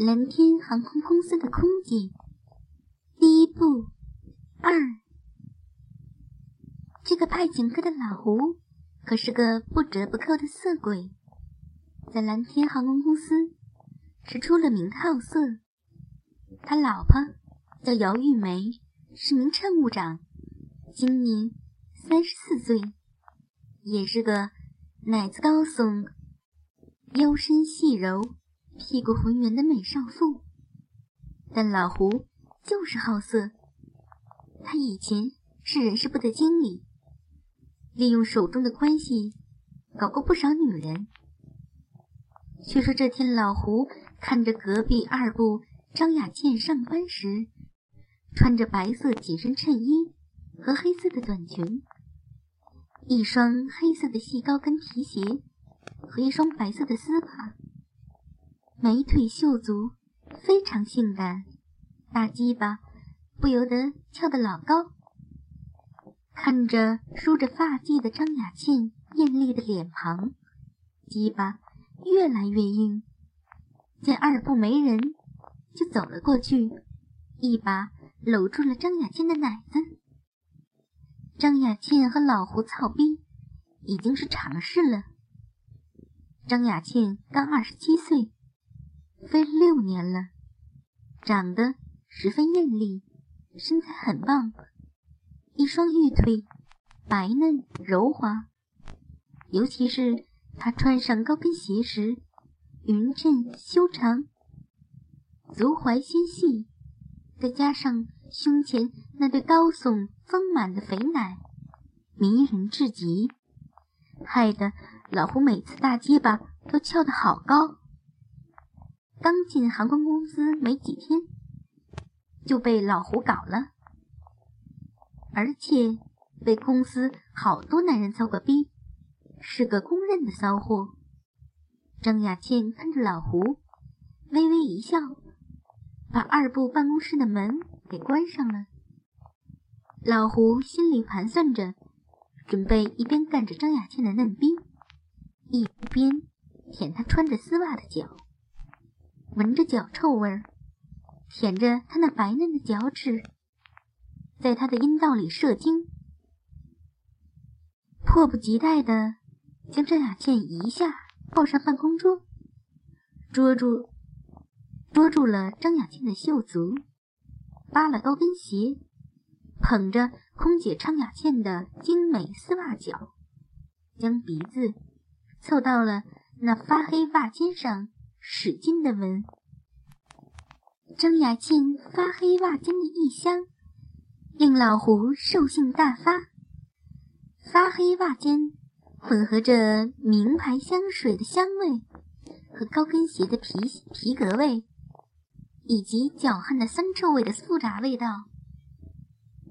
蓝天航空公司的空姐，第一部二。这个派警科的老胡可是个不折不扣的色鬼，在蓝天航空公司是出了名的好色。他老婆叫姚玉梅，是名乘务长，今年三十四岁，也是个奶子高耸、腰身细柔。屁股浑圆的美少妇，但老胡就是好色。他以前是人事部的经理，利用手中的关系搞过不少女人。据说这天，老胡看着隔壁二部张雅倩上班时，穿着白色紧身衬衣和黑色的短裙，一双黑色的细高跟皮鞋和一双白色的丝袜。美腿秀足，非常性感，大鸡巴不由得翘得老高。看着梳着发髻的张雅倩艳丽的脸庞，鸡巴越来越硬。见二部没人，就走了过去，一把搂住了张雅倩的奶子。张雅倩和老胡操逼已经是常事了。张雅倩刚二十七岁。飞了六年了，长得十分艳丽，身材很棒，一双玉腿白嫩柔滑，尤其是她穿上高跟鞋时，匀称修长，足踝纤细，再加上胸前那对高耸丰满的肥奶，迷人至极，害得老胡每次大结巴都翘得好高。刚进航空公司没几天，就被老胡搞了，而且被公司好多男人操过逼，是个公认的骚货。张雅倩看着老胡，微微一笑，把二部办公室的门给关上了。老胡心里盘算着，准备一边干着张雅倩的嫩逼，一边舔她穿着丝袜的脚。闻着脚臭味儿，舔着他那白嫩的脚趾，在他的阴道里射精，迫不及待地将张雅倩一下抱上办公桌，捉住捉住了张雅倩的秀足，扒了高跟鞋，捧着空姐张雅倩的精美丝袜脚，将鼻子凑到了那发黑袜尖上。使劲的闻，张雅倩发黑袜尖的异香，令老胡兽性大发。发黑袜尖混合着名牌香水的香味和高跟鞋的皮皮革味，以及脚汗的酸臭味的复杂味道。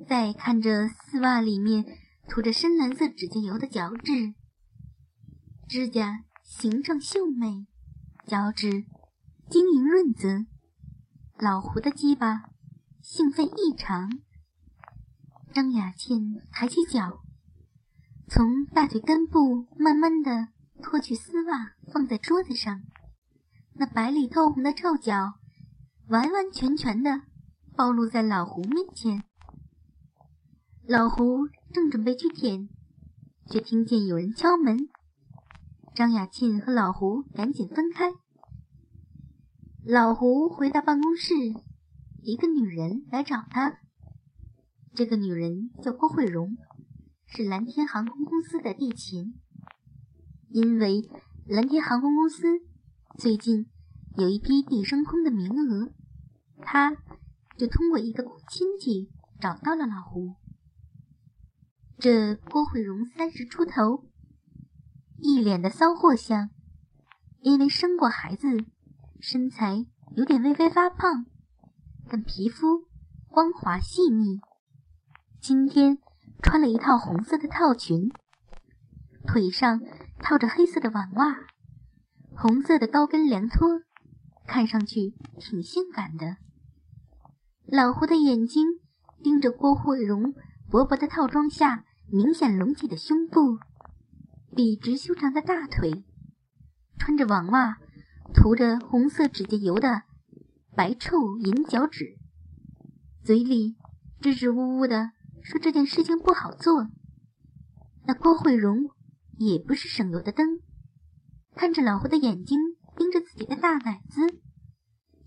再看着丝袜里面涂着深蓝色指甲油的脚趾，指甲形状秀美。脚趾晶莹润泽，老胡的鸡巴兴奋异常。张雅倩抬起脚，从大腿根部慢慢的脱去丝袜，放在桌子上。那白里透红的臭脚，完完全全的暴露在老胡面前。老胡正准备去舔，却听见有人敲门。张雅庆和老胡赶紧分开。老胡回到办公室，一个女人来找他。这个女人叫郭慧荣，是蓝天航空公司的地勤。因为蓝天航空公司最近有一批地升空的名额，他就通过一个亲戚找到了老胡。这郭慧荣三十出头。一脸的骚货相，因为生过孩子，身材有点微微发胖，但皮肤光滑细腻。今天穿了一套红色的套裙，腿上套着黑色的网袜，红色的高跟凉拖，看上去挺性感的。老胡的眼睛盯着郭慧荣薄薄的套装下明显隆起的胸部。笔直修长的大腿，穿着网袜，涂着红色指甲油的白臭银脚趾，嘴里支支吾吾的说这件事情不好做。那郭慧荣也不是省油的灯，看着老胡的眼睛盯着自己的大奶子，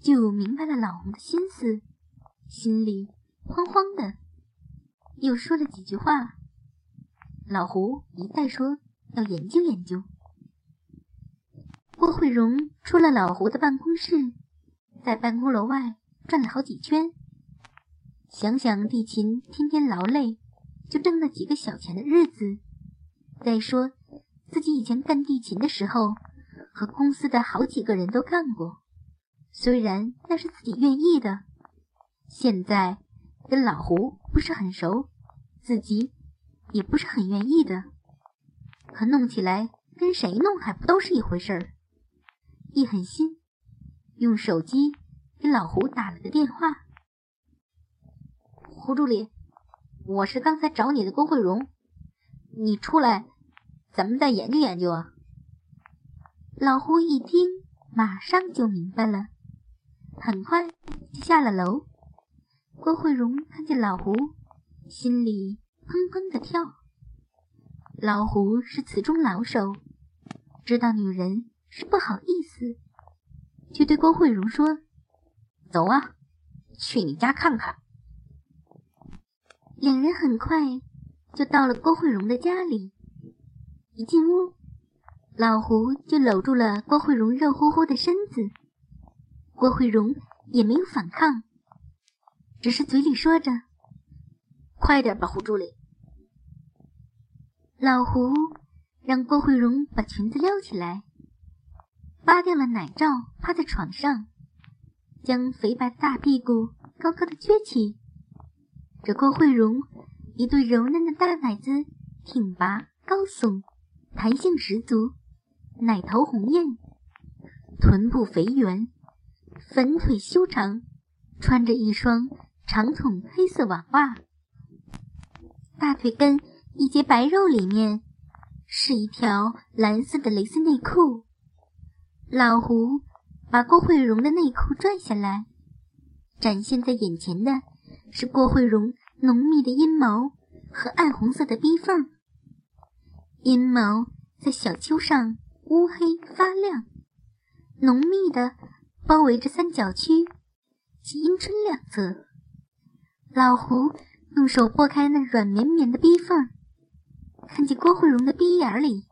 就明白了老胡的心思，心里慌慌的，又说了几句话。老胡一再说要研究研究。郭慧荣出了老胡的办公室，在办公楼外转了好几圈。想想地勤天天劳累，就挣那几个小钱的日子，再说自己以前干地勤的时候，和公司的好几个人都干过，虽然那是自己愿意的，现在跟老胡不是很熟，自己也不是很愿意的，可弄起来跟谁弄还不都是一回事儿。一狠心，用手机给老胡打了个电话：“胡助理，我是刚才找你的郭慧荣，你出来，咱们再研究研究啊。”老胡一听，马上就明白了，很快就下了楼。郭慧荣看见老胡，心里砰砰的跳。老胡是此中老手，知道女人。是不好意思，就对郭慧荣说：“走啊，去你家看看。”两人很快就到了郭慧荣的家里。一进屋，老胡就搂住了郭慧荣肉乎乎的身子。郭慧荣也没有反抗，只是嘴里说着：“快点吧，胡助理。”老胡让郭慧荣把裙子撩起来。扒掉了奶罩，趴在床上，将肥白的大屁股高高的撅起。这郭慧荣一对柔嫩的大奶子，挺拔高耸，弹性十足，奶头红艳，臀部肥圆，粉腿修长，穿着一双长筒黑色网袜，大腿根一截白肉里面是一条蓝色的蕾丝内裤。老胡把郭慧荣的内裤拽下来，展现在眼前的是郭慧荣浓密的阴毛和暗红色的逼缝，阴毛在小丘上乌黑发亮，浓密的包围着三角区及阴唇两侧。老胡用手拨开那软绵绵的逼缝，看见郭慧荣的逼眼里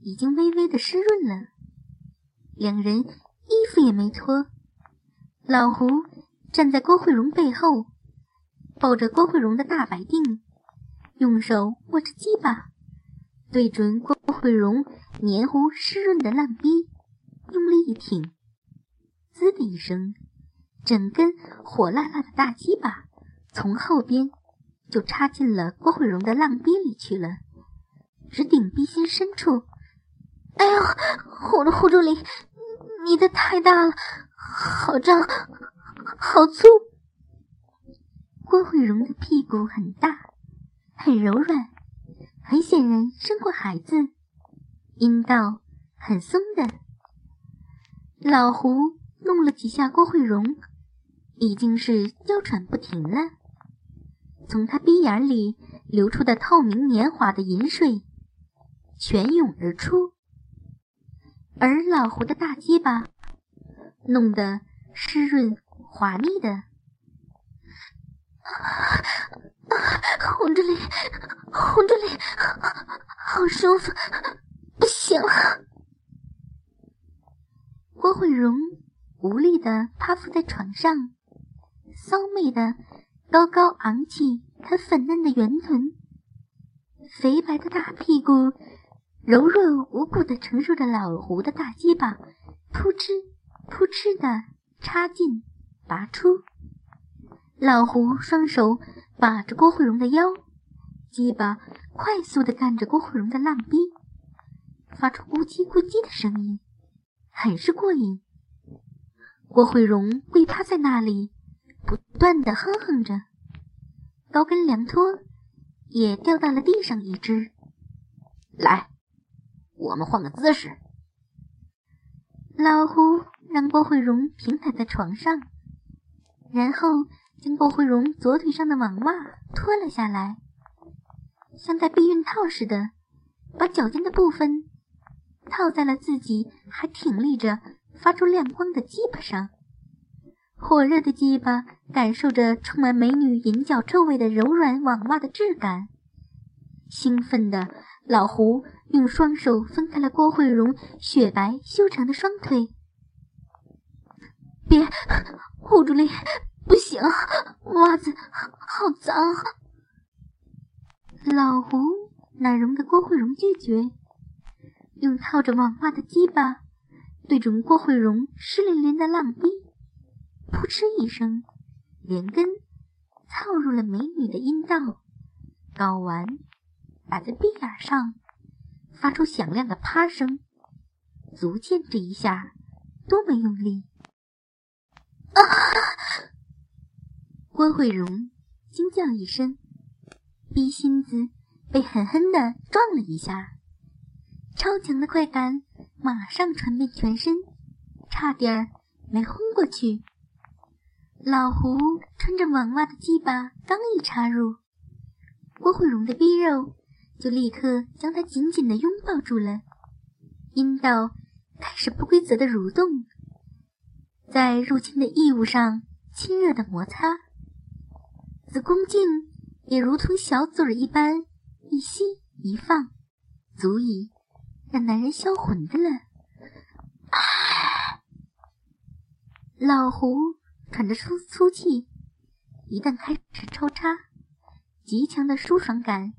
已经微微的湿润了。两人衣服也没脱，老胡站在郭慧荣背后，抱着郭慧荣的大白腚，用手握着鸡巴，对准郭慧荣黏糊湿润的烂逼，用力一挺，滋的一声，整根火辣辣的大鸡巴从后边就插进了郭慧荣的浪逼里去了，直顶鼻心深处。哎呦，胡胡助理，你的太大了，好胀，好粗。郭慧荣的屁股很大，很柔软，很显然生过孩子，阴道很松的。老胡弄了几下郭慧荣，已经是娇喘不停了，从他鼻眼里流出的透明黏滑的银水，泉涌而出。而老胡的大鸡巴弄得湿润滑腻的，红着脸，红着脸，好舒服，不行了。郭慧荣无力的趴伏在床上，骚媚的高高昂起她粉嫩的圆臀，肥白的大屁股。柔弱无骨的承受着老胡的大鸡巴，扑哧扑哧的插进拔出。老胡双手把着郭慧荣的腰，鸡巴快速的干着郭慧荣的浪逼，发出咕叽咕叽的声音，很是过瘾。郭慧荣跪趴在那里，不断的哼哼着，高跟凉拖也掉到了地上一只。来。我们换个姿势。老胡让郭慧荣平躺在床上，然后将郭慧荣左腿上的网袜脱了下来，像戴避孕套似的，把脚尖的部分套在了自己还挺立着、发出亮光的鸡巴上。火热的鸡巴感受着充满美女银角臭味的柔软网袜的质感，兴奋的老胡用双手分开了郭慧荣雪白修长的双腿。别，护住脸，不行，袜子好脏。老胡哪容得郭慧荣拒绝，用套着网袜的鸡巴对准郭慧荣湿淋淋的浪逼，扑哧一声，连根操入了美女的阴道，睾丸打在鼻眼上，发出响亮的啪声，足见这一下多么用力。啊！郭慧荣惊叫一声，逼心子被狠狠的撞了一下，超强的快感马上传遍全身，差点没昏过去。老胡穿着网袜的鸡巴刚一插入，郭慧荣的逼肉就立刻将他紧紧的拥抱住了，阴道开始不规则的蠕动。在入侵的异物上亲热的摩擦，子宫颈也如同小嘴儿一般一吸一放，足以让男人销魂的了。老胡喘着粗粗气，一旦开始抽插，极强的舒爽感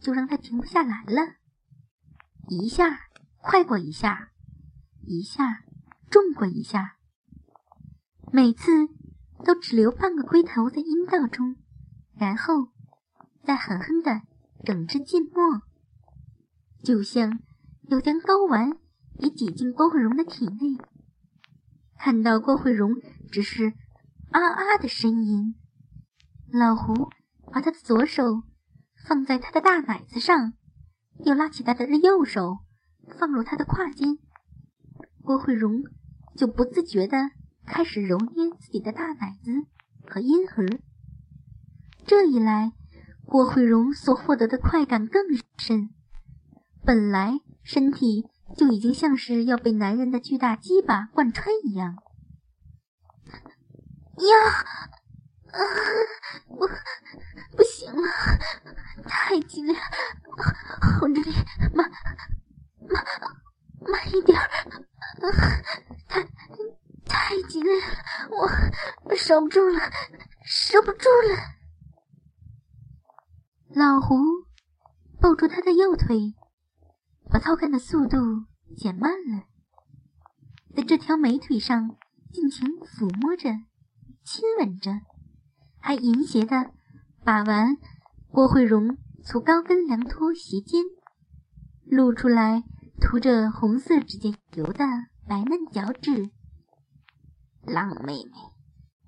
就让他停不下来了，一下快过一下，一下重过一下。每次都只留半个龟头在阴道中，然后再狠狠的整只浸没，就像要将睾丸也挤进郭慧荣的体内。看到郭慧荣只是啊啊的呻吟，老胡把他的左手放在他的大奶子上，又拉起他的右手放入他的胯间，郭慧荣就不自觉的。开始揉捏自己的大奶子和阴核，这一来，郭慧荣所获得的快感更深。本来身体就已经像是要被男人的巨大鸡巴贯穿一样。呀，啊，不，不行了，太紧了，我这里慢，慢，慢一点儿，太。太紧了，我守不住了，守不住了。老胡抱住他的右腿，把操干的速度减慢了，在这条美腿上尽情抚摸着、亲吻着，还淫邪的把玩郭慧荣粗高跟凉拖鞋尖，露出来涂着红色指甲油的白嫩脚趾。浪妹妹，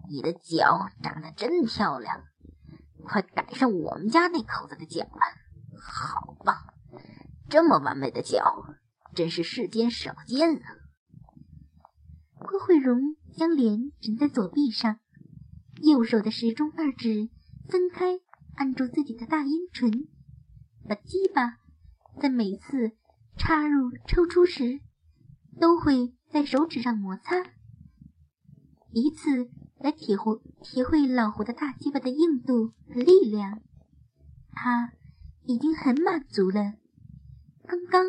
你的脚长得真漂亮，快赶上我们家那口子的脚了。好棒，这么完美的脚，真是世间少见啊！郭慧荣将脸枕在左臂上，右手的食中二指分开按住自己的大阴唇，把鸡巴在每次插入、抽出时，都会在手指上摩擦。以此来体会体会老胡的大鸡巴的硬度和力量，他已经很满足了。刚刚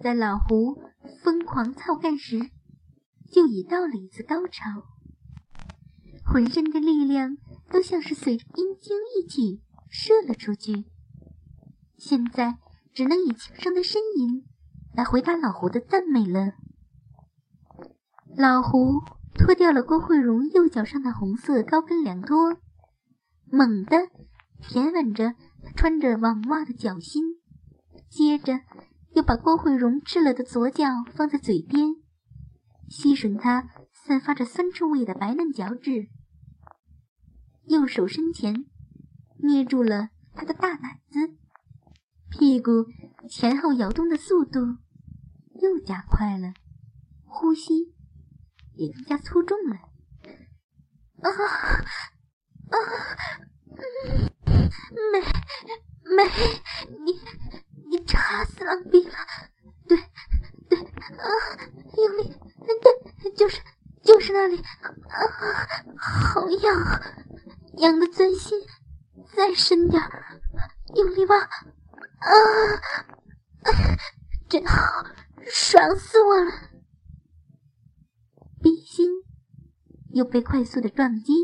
在老胡疯狂操干时，就已到了一次高潮，浑身的力量都像是随着阴茎一起射了出去。现在只能以轻声的呻吟来回答老胡的赞美了。老胡。脱掉了郭慧荣右脚上的红色高跟凉拖，猛地舔吻着她穿着网袜的脚心，接着又把郭慧荣赤了的左脚放在嘴边，吸吮她散发着酸臭味的白嫩脚趾，右手伸前捏住了他的大奶子，屁股前后摇动的速度又加快了，呼吸。也更加粗重了。啊！美美，你你插死狼逼了！对对啊，用力，对，就是就是那里啊，好痒，痒的钻心，再深点，用力挖啊！真好，爽死我了！冰心又被快速的撞击，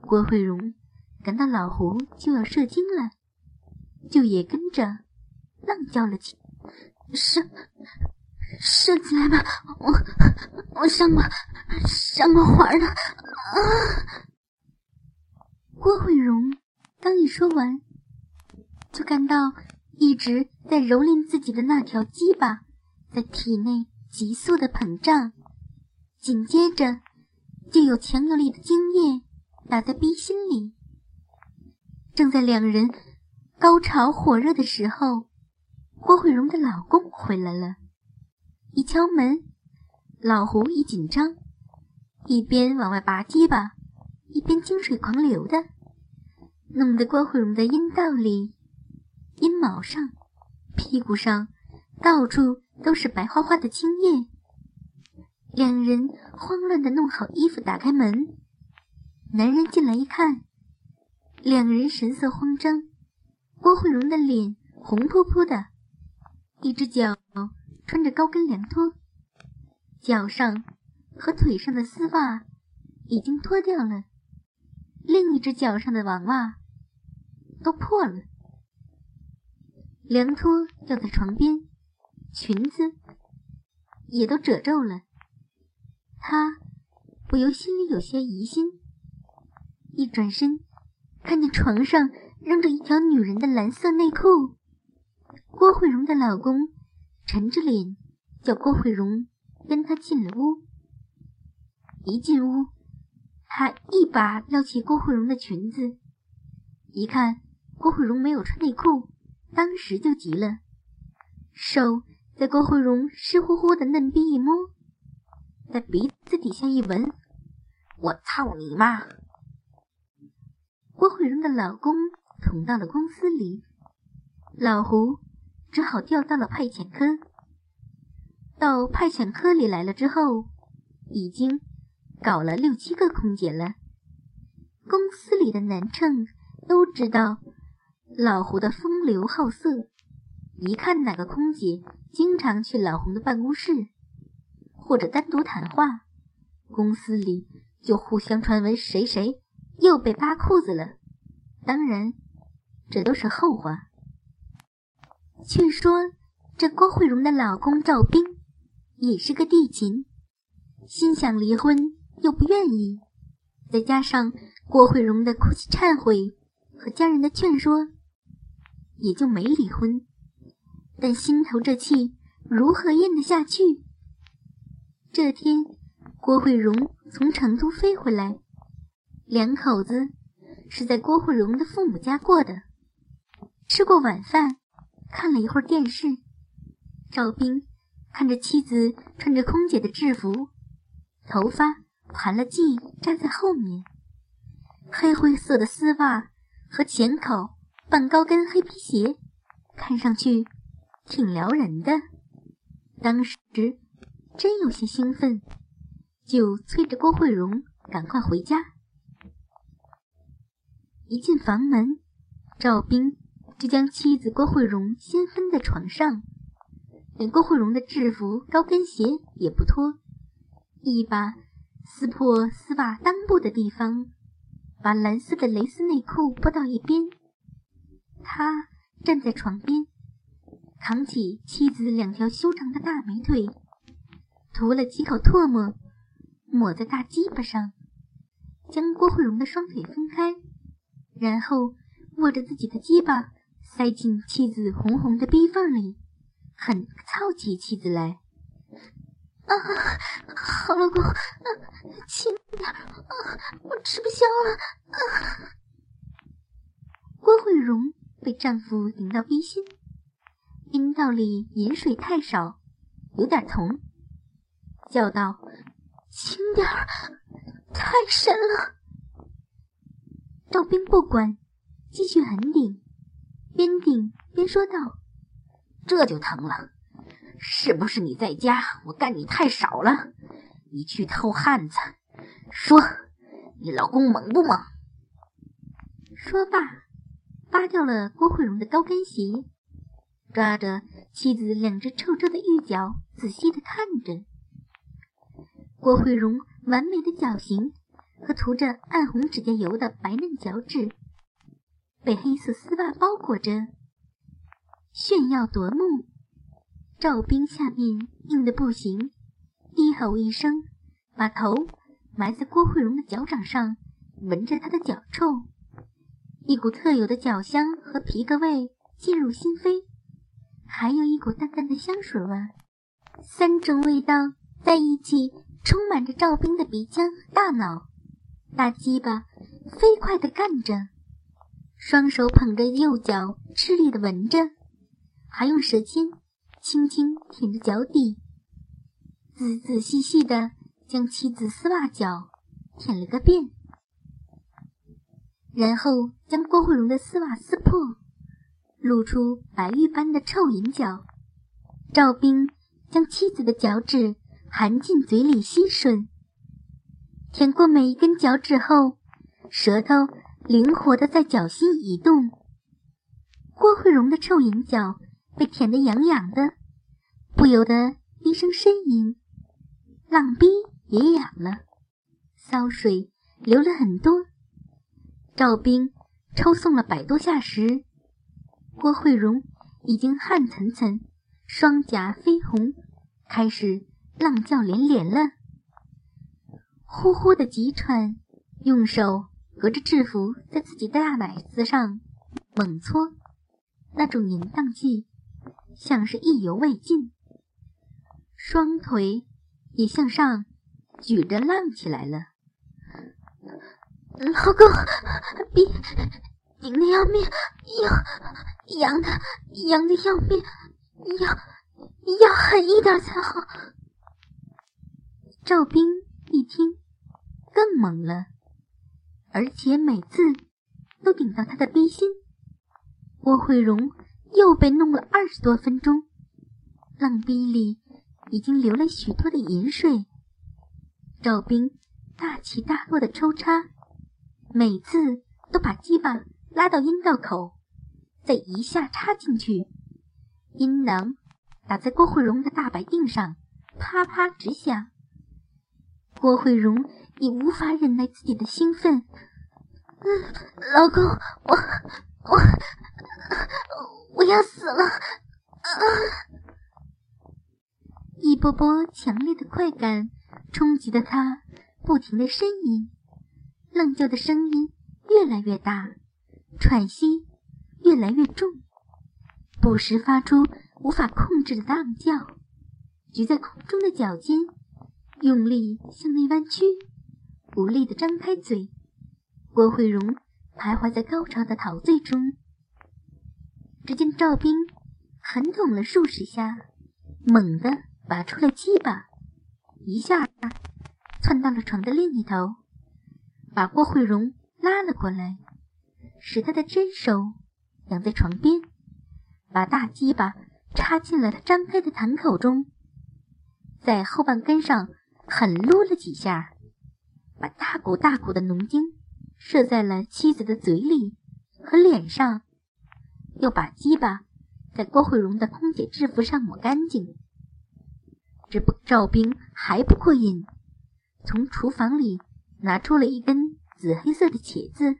郭慧荣感到老胡就要射精了，就也跟着浪叫了起，射射起来吧，我我上过上过环了啊！郭慧荣刚一说完，就感到一直在蹂躏自己的那条鸡巴在体内急速的膨胀，紧接着就有强有力的精液打在逼心里。正在两人高潮火热的时候，郭慧荣的老公回来了。一敲门，老胡一紧张，一边往外拔鸡巴，一边精水狂流的，弄得郭慧荣的阴道里、阴毛上、屁股上到处都是白花花的精液。两人慌乱的弄好衣服，打开门，男人进来一看。两人神色慌张，郭慧荣的脸红扑扑的，一只脚穿着高跟凉拖，脚上和腿上的丝袜已经脱掉了，另一只脚上的网袜都破了，凉拖掉在床边，裙子也都褶皱了，他不由心里有些疑心，一转身。看见床上扔着一条女人的蓝色内裤，郭慧荣的老公沉着脸叫郭慧荣跟他进了屋。一进屋，他一把撩起郭慧荣的裙子，一看郭慧荣没有穿内裤，当时就急了，手在郭慧荣湿乎乎的嫩逼一摸，在鼻子底下一闻，我操你妈！郭慧荣的老公捅到了公司里，老胡只好调到了派遣科。到派遣科里来了之后，已经搞了六七个空姐了。公司里的男乘都知道老胡的风流好色，一看哪个空姐经常去老胡的办公室或者单独谈话，公司里就互相传闻谁谁。又被扒裤子了，当然，这都是后话。据说这郭慧荣的老公赵斌也是个地勤，心想离婚又不愿意，再加上郭慧荣的哭泣忏悔和家人的劝说，也就没离婚。但心头这气如何咽得下去？这天，郭慧荣从成都飞回来。两口子是在郭慧荣的父母家过的，吃过晚饭，看了一会儿电视。赵斌看着妻子穿着空姐的制服，头发盘了髻站在后面，黑灰色的丝袜和浅口半高跟黑皮鞋，看上去挺撩人的。当时真有些兴奋，就催着郭慧荣赶快回家。一进房门，赵斌就将妻子郭慧荣先分在床上，连郭慧荣的制服高跟鞋也不脱，一把撕破丝袜裆部的地方，把蓝色的蕾丝内裤拨到一边。他站在床边，扛起妻子两条修长的大美腿，涂了几口唾沫，抹在大鸡巴上，将郭慧荣的双腿分开。然后握着自己的鸡巴塞进妻子红红的逼缝里，很操起妻子来。啊，好老公，轻点，啊，我吃不消了。啊！郭慧荣被丈夫顶到逼心，阴道里饮水太少，有点疼，叫道：“轻点儿，太深了。”赵兵不管，继续狠顶，边顶边说道：“这就疼了，是不是你在家我干你太少了？你去偷汉子，说你老公猛不猛？”说罢，扒掉了郭慧荣的高跟鞋，抓着妻子两只臭臭的玉脚，仔细的看着郭慧荣完美的脚型。和涂着暗红指甲油的白嫩脚趾，被黑色丝袜包裹着，炫耀夺目。赵冰下面硬的不行，低吼一声，把头埋在郭慧荣的脚掌上，闻着她的脚臭，一股特有的脚香和皮革味进入心扉，还有一股淡淡的香水味，三种味道在一起，充满着赵冰的鼻腔和大脑。大鸡巴飞快地干着，双手捧着右脚，吃力地闻着，还用舌尖轻轻舔着脚底，仔仔细细地将妻子丝袜脚舔了个遍，然后将郭慧荣的丝袜撕破，露出白玉般的臭银脚。赵冰将妻子的脚趾含进嘴里吸吮。舔过每一根脚趾后，舌头灵活的在脚心移动。郭慧荣的臭银脚被舔得痒痒的，不由得低声呻吟。浪逼也痒了，骚水流了很多。赵冰抽送了百多下时，郭慧荣已经汗涔涔，双颊绯红，开始浪叫连连了。呼呼的急喘，用手隔着制服在自己的大奶子上猛搓，那种淫荡劲像是意犹未尽。双腿也向上举着浪起来了。老公，别紧的要命，要痒的痒的要命，要要狠一点才好。赵冰一听。更猛了，而且每次都顶到他的逼心。郭慧荣又被弄了二十多分钟，浪逼里已经流了许多的银水。赵冰大起大落的抽插，每次都把鸡巴拉到阴道口，再一下插进去，阴囊打在郭慧荣的大白腚上，啪啪直响。郭慧荣。已无法忍耐自己的兴奋，嗯，老公，我我我要死了！啊！一波波强烈的快感冲击着他，不停的呻吟，愣叫的声音越来越大，喘息越来越重，不时发出无法控制的浪叫。举在空中的脚尖用力向内弯曲。无力的张开嘴，郭慧荣徘徊在高潮的陶醉中。只见赵冰狠捅了数十下，猛地拔出了鸡巴，一下窜到了床的另一头，把郭慧荣拉了过来，使他的真手仰在床边，把大鸡巴插进了他张开的膛口中，在后半根上狠撸了几下。把大股大股的浓精射在了妻子的嘴里和脸上，又把鸡巴在郭慧荣的空姐制服上抹干净。这不，赵兵还不过瘾，从厨房里拿出了一根紫黑色的茄子。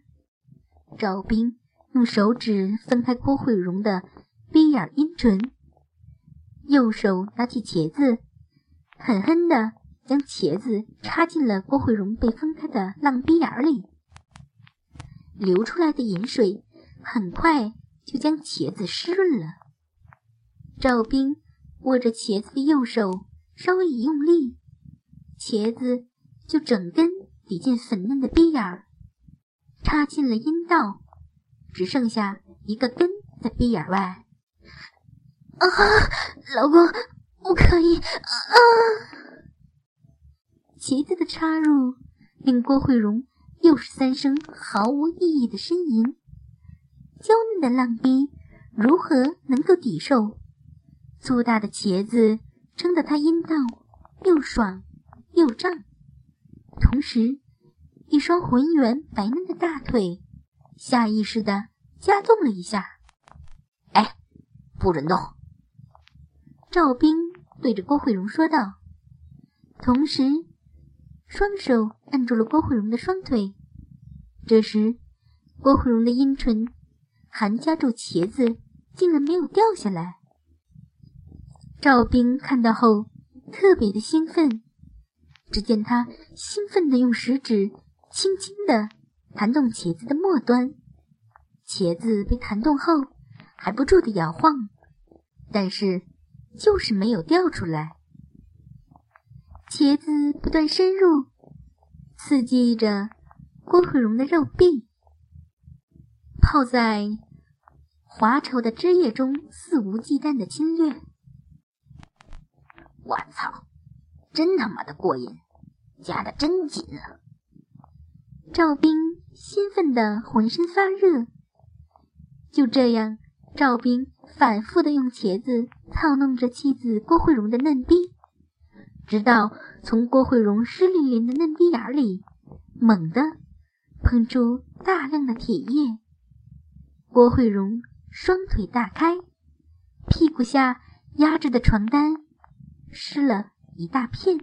赵冰用手指分开郭慧荣的鼻眼阴唇，右手拿起茄子，狠狠的。将茄子插进了郭慧荣被分开的浪逼眼里，流出来的饮水很快就将茄子湿润了。赵冰握着茄子的右手稍微一用力，茄子就整根抵进粉嫩的逼眼儿，插进了阴道，只剩下一个根在鼻眼外。啊，老公，不可以啊！茄子的插入令郭慧荣又是三声毫无意义的呻吟。娇嫩的浪逼如何能够抵受粗大的茄子撑得他阴道又爽又胀？同时，一双浑圆白嫩的大腿下意识的加重了一下。哎，不准动！赵兵对着郭慧荣说道，同时双手按住了郭慧荣的双腿。这时，郭慧荣的阴唇还夹住茄子，竟然没有掉下来。赵兵看到后特别的兴奋。只见他兴奋地用食指轻轻地弹动茄子的末端，茄子被弹动后还不住地摇晃，但是就是没有掉出来。茄子不断深入，刺激着郭慧荣的肉壁，泡在滑稠的汁液中，肆无忌惮的侵略。我操！真他妈的过瘾，夹的真紧啊！赵兵兴奋的浑身发热。就这样，赵兵反复的用茄子操弄着妻子郭慧荣的嫩逼，直到从郭慧荣湿淋淋的嫩逼眼里猛地喷出大量的铁液。郭慧荣双腿大开，屁股下压着的床单湿了。一大片。